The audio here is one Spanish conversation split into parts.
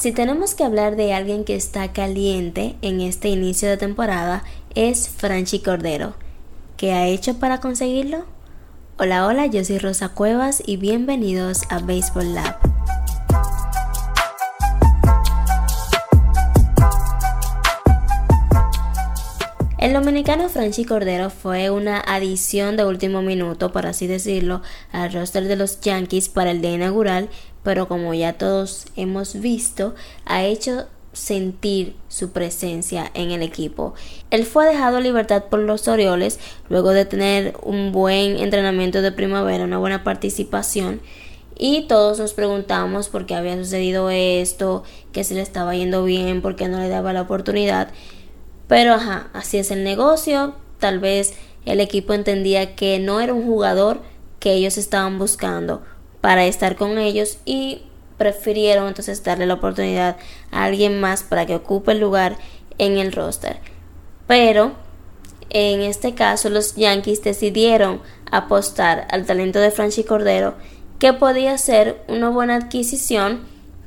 Si tenemos que hablar de alguien que está caliente en este inicio de temporada, es Franchi Cordero. ¿Qué ha hecho para conseguirlo? Hola, hola, yo soy Rosa Cuevas y bienvenidos a Baseball Lab. El dominicano Franchi Cordero fue una adición de último minuto, por así decirlo, al roster de los Yankees para el día inaugural, pero como ya todos hemos visto, ha hecho sentir su presencia en el equipo. Él fue dejado libertad por los Orioles luego de tener un buen entrenamiento de primavera, una buena participación. Y todos nos preguntamos por qué había sucedido esto, que se le estaba yendo bien, por qué no le daba la oportunidad. Pero ajá, así es el negocio. Tal vez el equipo entendía que no era un jugador que ellos estaban buscando para estar con ellos y prefirieron entonces darle la oportunidad a alguien más para que ocupe el lugar en el roster. Pero en este caso los Yankees decidieron apostar al talento de Franchi Cordero que podía ser una buena adquisición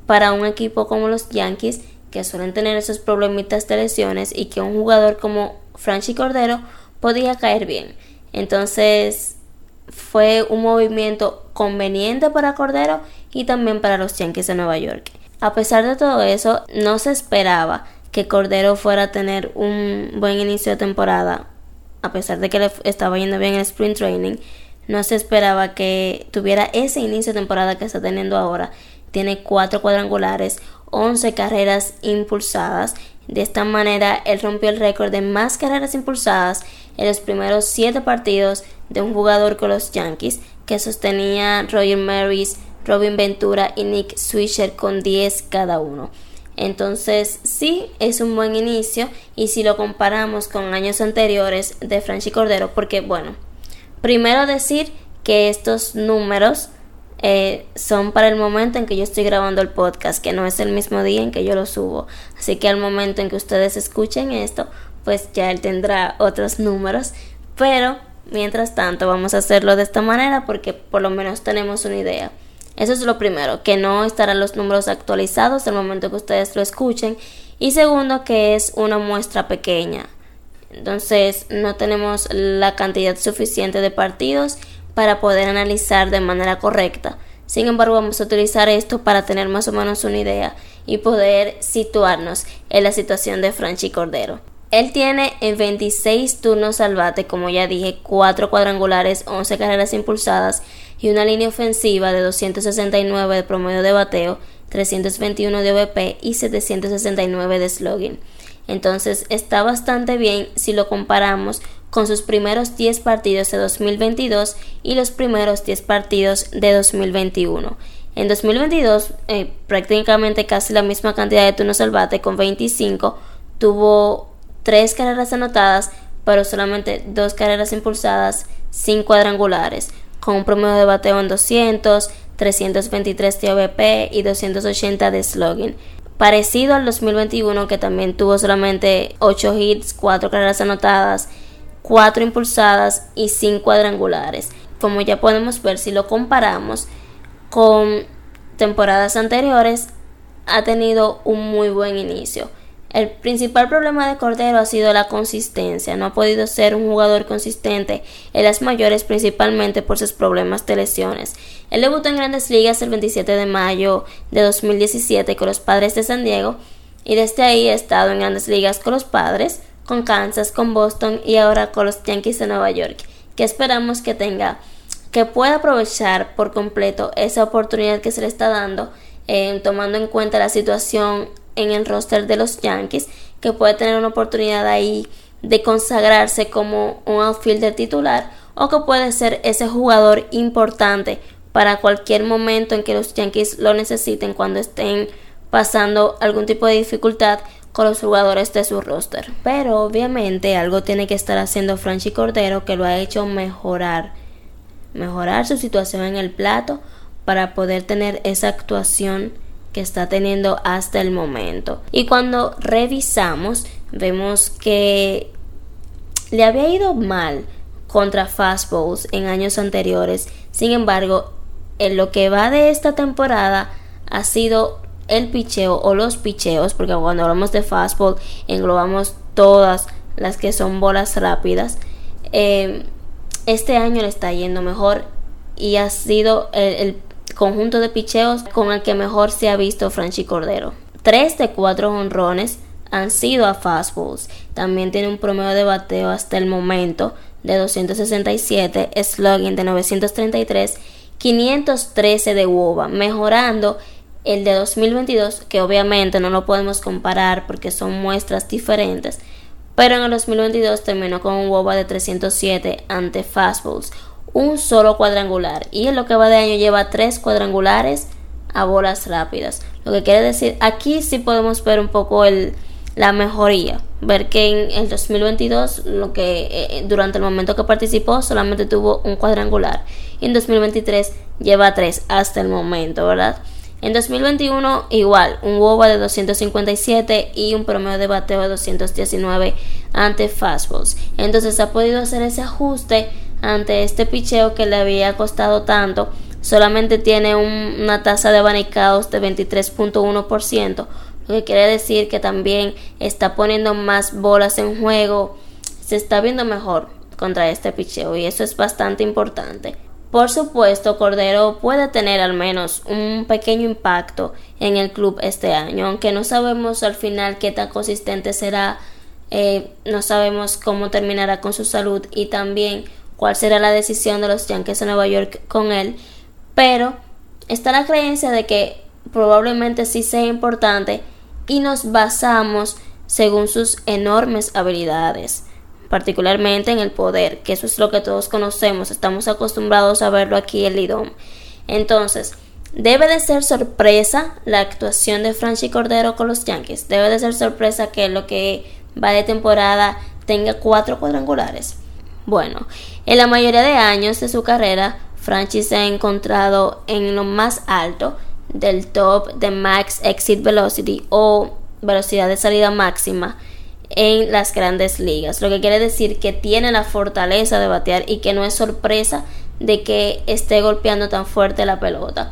para un equipo como los Yankees que suelen tener esos problemitas de lesiones y que un jugador como Franchi Cordero podía caer bien. Entonces fue un movimiento conveniente para Cordero y también para los Yankees de Nueva York. A pesar de todo eso, no se esperaba que Cordero fuera a tener un buen inicio de temporada, a pesar de que le estaba yendo bien el sprint training, no se esperaba que tuviera ese inicio de temporada que está teniendo ahora. Tiene cuatro cuadrangulares, 11 carreras impulsadas. De esta manera, él rompió el récord de más carreras impulsadas en los primeros 7 partidos de un jugador con los Yankees que sostenía Roger Maris, Robin Ventura y Nick Swisher con 10 cada uno. Entonces sí, es un buen inicio y si lo comparamos con años anteriores de Franchi Cordero, porque bueno, primero decir que estos números eh, son para el momento en que yo estoy grabando el podcast, que no es el mismo día en que yo lo subo. Así que al momento en que ustedes escuchen esto, pues ya él tendrá otros números. Pero mientras tanto vamos a hacerlo de esta manera porque por lo menos tenemos una idea. Eso es lo primero, que no estarán los números actualizados al momento que ustedes lo escuchen. Y segundo, que es una muestra pequeña. Entonces no tenemos la cantidad suficiente de partidos para poder analizar de manera correcta. Sin embargo, vamos a utilizar esto para tener más o menos una idea y poder situarnos en la situación de Franchi Cordero. Él tiene en 26 turnos al bate, como ya dije, 4 cuadrangulares, 11 carreras impulsadas y una línea ofensiva de 269 de promedio de bateo, 321 de OVP y 769 de slogan. Entonces está bastante bien si lo comparamos con sus primeros 10 partidos de 2022 y los primeros 10 partidos de 2021. En 2022, eh, prácticamente casi la misma cantidad de turnos al bate, con 25, tuvo 3 carreras anotadas, pero solamente 2 carreras impulsadas, sin cuadrangulares, con un promedio de bateo en 200, 323 de OVP y 280 de slogan. Parecido al 2021, que también tuvo solamente 8 hits, 4 carreras anotadas, 4 impulsadas y 5 cuadrangulares. Como ya podemos ver, si lo comparamos con temporadas anteriores, ha tenido un muy buen inicio. El principal problema de Cordero ha sido la consistencia. No ha podido ser un jugador consistente en las mayores principalmente por sus problemas de lesiones. Él debutó en grandes ligas el 27 de mayo de 2017 con los Padres de San Diego y desde ahí ha estado en grandes ligas con los Padres, con Kansas, con Boston y ahora con los Yankees de Nueva York, que esperamos que tenga, que pueda aprovechar por completo esa oportunidad que se le está dando, eh, tomando en cuenta la situación en el roster de los Yankees, que puede tener una oportunidad ahí de consagrarse como un outfielder titular o que puede ser ese jugador importante para cualquier momento en que los Yankees lo necesiten cuando estén pasando algún tipo de dificultad con los jugadores de su roster. Pero obviamente algo tiene que estar haciendo Franchi Cordero que lo ha hecho mejorar, mejorar su situación en el plato para poder tener esa actuación que está teniendo hasta el momento. Y cuando revisamos, vemos que le había ido mal contra fastballs en años anteriores. Sin embargo, en lo que va de esta temporada ha sido el picheo o los picheos, porque cuando hablamos de fastball englobamos todas las que son bolas rápidas. Eh, este año le está yendo mejor y ha sido el, conjunto de picheos con el que mejor se ha visto Franchi Cordero. Tres de cuatro honrones han sido a fastballs. También tiene un promedio de bateo hasta el momento de 267, slugging de 933, 513 de WOBA, mejorando el de 2022, que obviamente no lo podemos comparar porque son muestras diferentes, pero en el 2022 terminó con un WOBA de 307 ante fastballs, un solo cuadrangular, y en lo que va de año lleva tres cuadrangulares a bolas rápidas. Lo que quiere decir, aquí sí podemos ver un poco el, la mejoría. Ver que en el 2022, lo que eh, eh, durante el momento que participó, solamente tuvo un cuadrangular. Y en 2023 lleva tres hasta el momento, ¿verdad? En 2021 igual, un WOBA de 257 y un promedio de bateo de 219 ante fastballs. Entonces ha podido hacer ese ajuste ante este picheo que le había costado tanto. Solamente tiene una tasa de abanicados de 23.1%, lo que quiere decir que también está poniendo más bolas en juego. Se está viendo mejor contra este picheo y eso es bastante importante. Por supuesto, Cordero puede tener al menos un pequeño impacto en el club este año, aunque no sabemos al final qué tan consistente será, eh, no sabemos cómo terminará con su salud y también cuál será la decisión de los Yankees de Nueva York con él, pero está la creencia de que probablemente sí sea importante y nos basamos según sus enormes habilidades particularmente en el poder, que eso es lo que todos conocemos, estamos acostumbrados a verlo aquí en Lidom. Entonces, debe de ser sorpresa la actuación de Franchi Cordero con los Yankees, debe de ser sorpresa que lo que va de temporada tenga cuatro cuadrangulares. Bueno, en la mayoría de años de su carrera, Franchi se ha encontrado en lo más alto del top de Max Exit Velocity o velocidad de salida máxima en las grandes ligas, lo que quiere decir que tiene la fortaleza de batear y que no es sorpresa de que esté golpeando tan fuerte la pelota.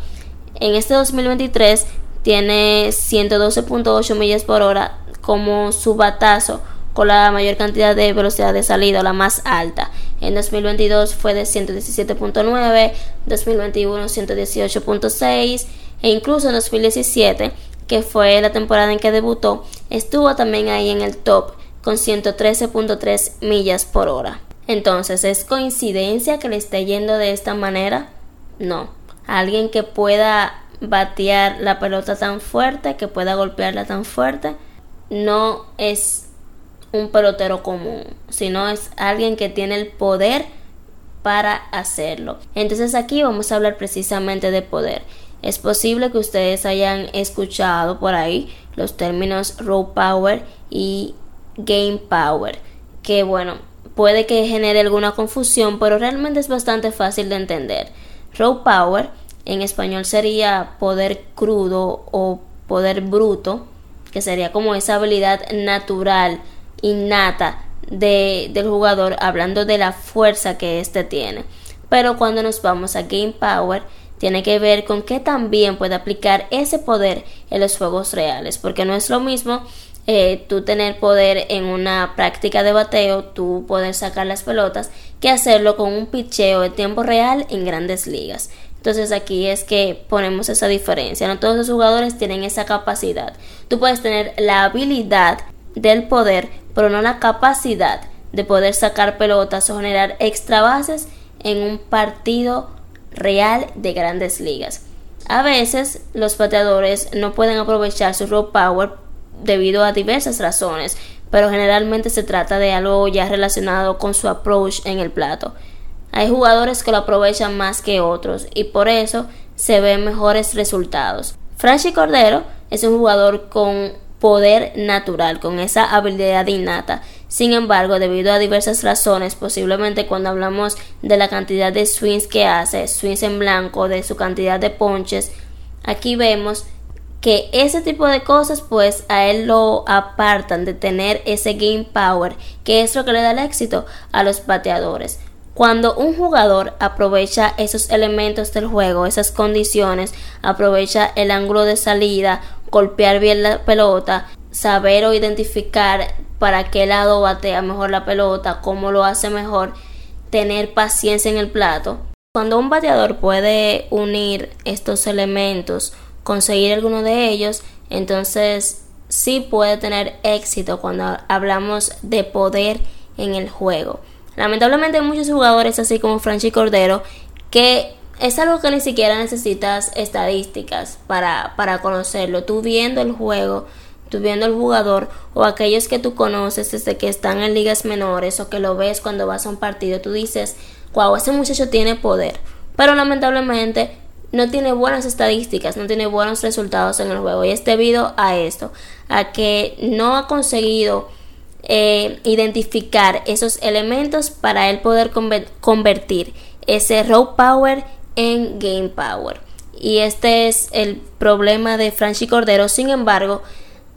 En este 2023 tiene 112.8 millas por hora como su batazo con la mayor cantidad de velocidad de salida, la más alta. En 2022 fue de 117.9, 2021 118.6 e incluso en 2017 que fue la temporada en que debutó, estuvo también ahí en el top con 113.3 millas por hora. Entonces, ¿es coincidencia que le esté yendo de esta manera? No. Alguien que pueda batear la pelota tan fuerte, que pueda golpearla tan fuerte, no es un pelotero común, sino es alguien que tiene el poder para hacerlo. Entonces aquí vamos a hablar precisamente de poder. Es posible que ustedes hayan escuchado por ahí los términos raw power y game power, que bueno, puede que genere alguna confusión, pero realmente es bastante fácil de entender. Raw power en español sería poder crudo o poder bruto, que sería como esa habilidad natural, innata de, del jugador, hablando de la fuerza que éste tiene. Pero cuando nos vamos a game power, tiene que ver con que también puede aplicar ese poder en los juegos reales, porque no es lo mismo eh, tú tener poder en una práctica de bateo, tú poder sacar las pelotas, que hacerlo con un picheo en tiempo real en grandes ligas. Entonces aquí es que ponemos esa diferencia. No todos los jugadores tienen esa capacidad. Tú puedes tener la habilidad del poder, pero no la capacidad de poder sacar pelotas o generar extra bases en un partido real de grandes ligas. A veces los pateadores no pueden aprovechar su raw power debido a diversas razones, pero generalmente se trata de algo ya relacionado con su approach en el plato. Hay jugadores que lo aprovechan más que otros y por eso se ven mejores resultados. Franchi Cordero es un jugador con poder natural, con esa habilidad innata. Sin embargo, debido a diversas razones, posiblemente cuando hablamos de la cantidad de swings que hace, swings en blanco, de su cantidad de ponches, aquí vemos que ese tipo de cosas pues a él lo apartan de tener ese game power, que es lo que le da el éxito a los bateadores. Cuando un jugador aprovecha esos elementos del juego, esas condiciones, aprovecha el ángulo de salida golpear bien la pelota, saber o identificar para qué lado batea mejor la pelota, cómo lo hace mejor, tener paciencia en el plato. Cuando un bateador puede unir estos elementos, conseguir alguno de ellos, entonces sí puede tener éxito cuando hablamos de poder en el juego. Lamentablemente hay muchos jugadores así como Franchi Cordero que es algo que ni siquiera necesitas estadísticas para, para conocerlo. Tú viendo el juego, tú viendo el jugador o aquellos que tú conoces desde que están en ligas menores o que lo ves cuando vas a un partido, tú dices, wow, ese muchacho tiene poder. Pero lamentablemente no tiene buenas estadísticas, no tiene buenos resultados en el juego. Y es debido a esto, a que no ha conseguido eh, identificar esos elementos para él poder convertir ese raw power en game power. Y este es el problema de Franchi Cordero. Sin embargo,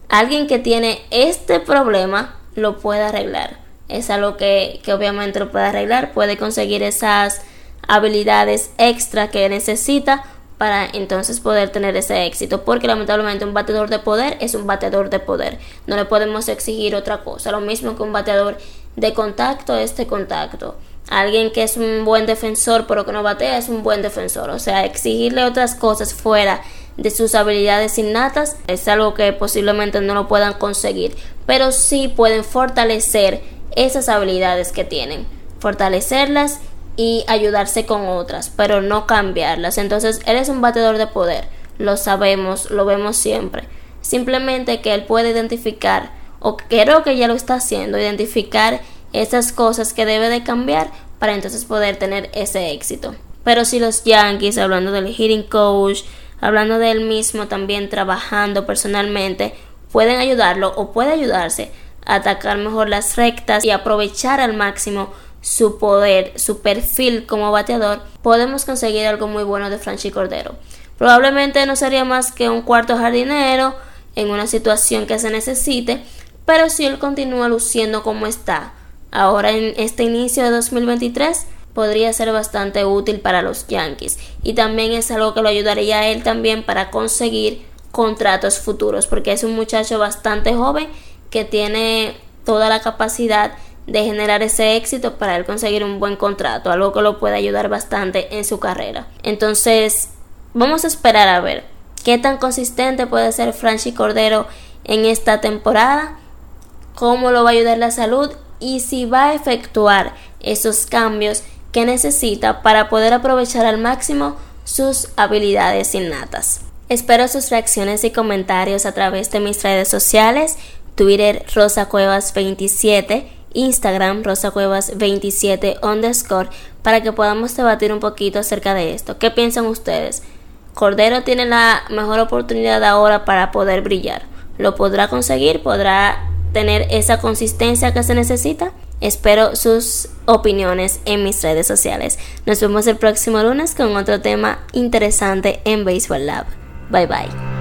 alguien que tiene este problema lo puede arreglar. Es algo que, que obviamente lo puede arreglar, puede conseguir esas habilidades extra que necesita para entonces poder tener ese éxito, porque lamentablemente un bateador de poder es un bateador de poder, no le podemos exigir otra cosa, lo mismo que un bateador de contacto es de contacto. Alguien que es un buen defensor pero que no batea es un buen defensor, o sea, exigirle otras cosas fuera de sus habilidades innatas es algo que posiblemente no lo puedan conseguir, pero sí pueden fortalecer esas habilidades que tienen, fortalecerlas y ayudarse con otras, pero no cambiarlas. Entonces, él es un batedor de poder, lo sabemos, lo vemos siempre. Simplemente que él puede identificar, o creo que ya lo está haciendo, identificar esas cosas que debe de cambiar para entonces poder tener ese éxito. Pero si los Yankees, hablando del hitting coach, hablando de él mismo también trabajando personalmente, pueden ayudarlo o puede ayudarse a atacar mejor las rectas y aprovechar al máximo su poder, su perfil como bateador, podemos conseguir algo muy bueno de Franchi Cordero. Probablemente no sería más que un cuarto jardinero en una situación que se necesite, pero si él continúa luciendo como está ahora en este inicio de 2023, podría ser bastante útil para los Yankees y también es algo que lo ayudaría a él también para conseguir contratos futuros porque es un muchacho bastante joven que tiene toda la capacidad de generar ese éxito para él conseguir un buen contrato, algo que lo puede ayudar bastante en su carrera. Entonces, vamos a esperar a ver qué tan consistente puede ser Franchi Cordero en esta temporada, cómo lo va a ayudar la salud y si va a efectuar esos cambios que necesita para poder aprovechar al máximo sus habilidades innatas. Espero sus reacciones y comentarios a través de mis redes sociales, Twitter Rosa Cuevas 27 Instagram rosacuevas27 underscore para que podamos debatir un poquito acerca de esto. ¿Qué piensan ustedes? Cordero tiene la mejor oportunidad ahora para poder brillar. ¿Lo podrá conseguir? ¿Podrá tener esa consistencia que se necesita? Espero sus opiniones en mis redes sociales. Nos vemos el próximo lunes con otro tema interesante en Baseball Lab. Bye bye.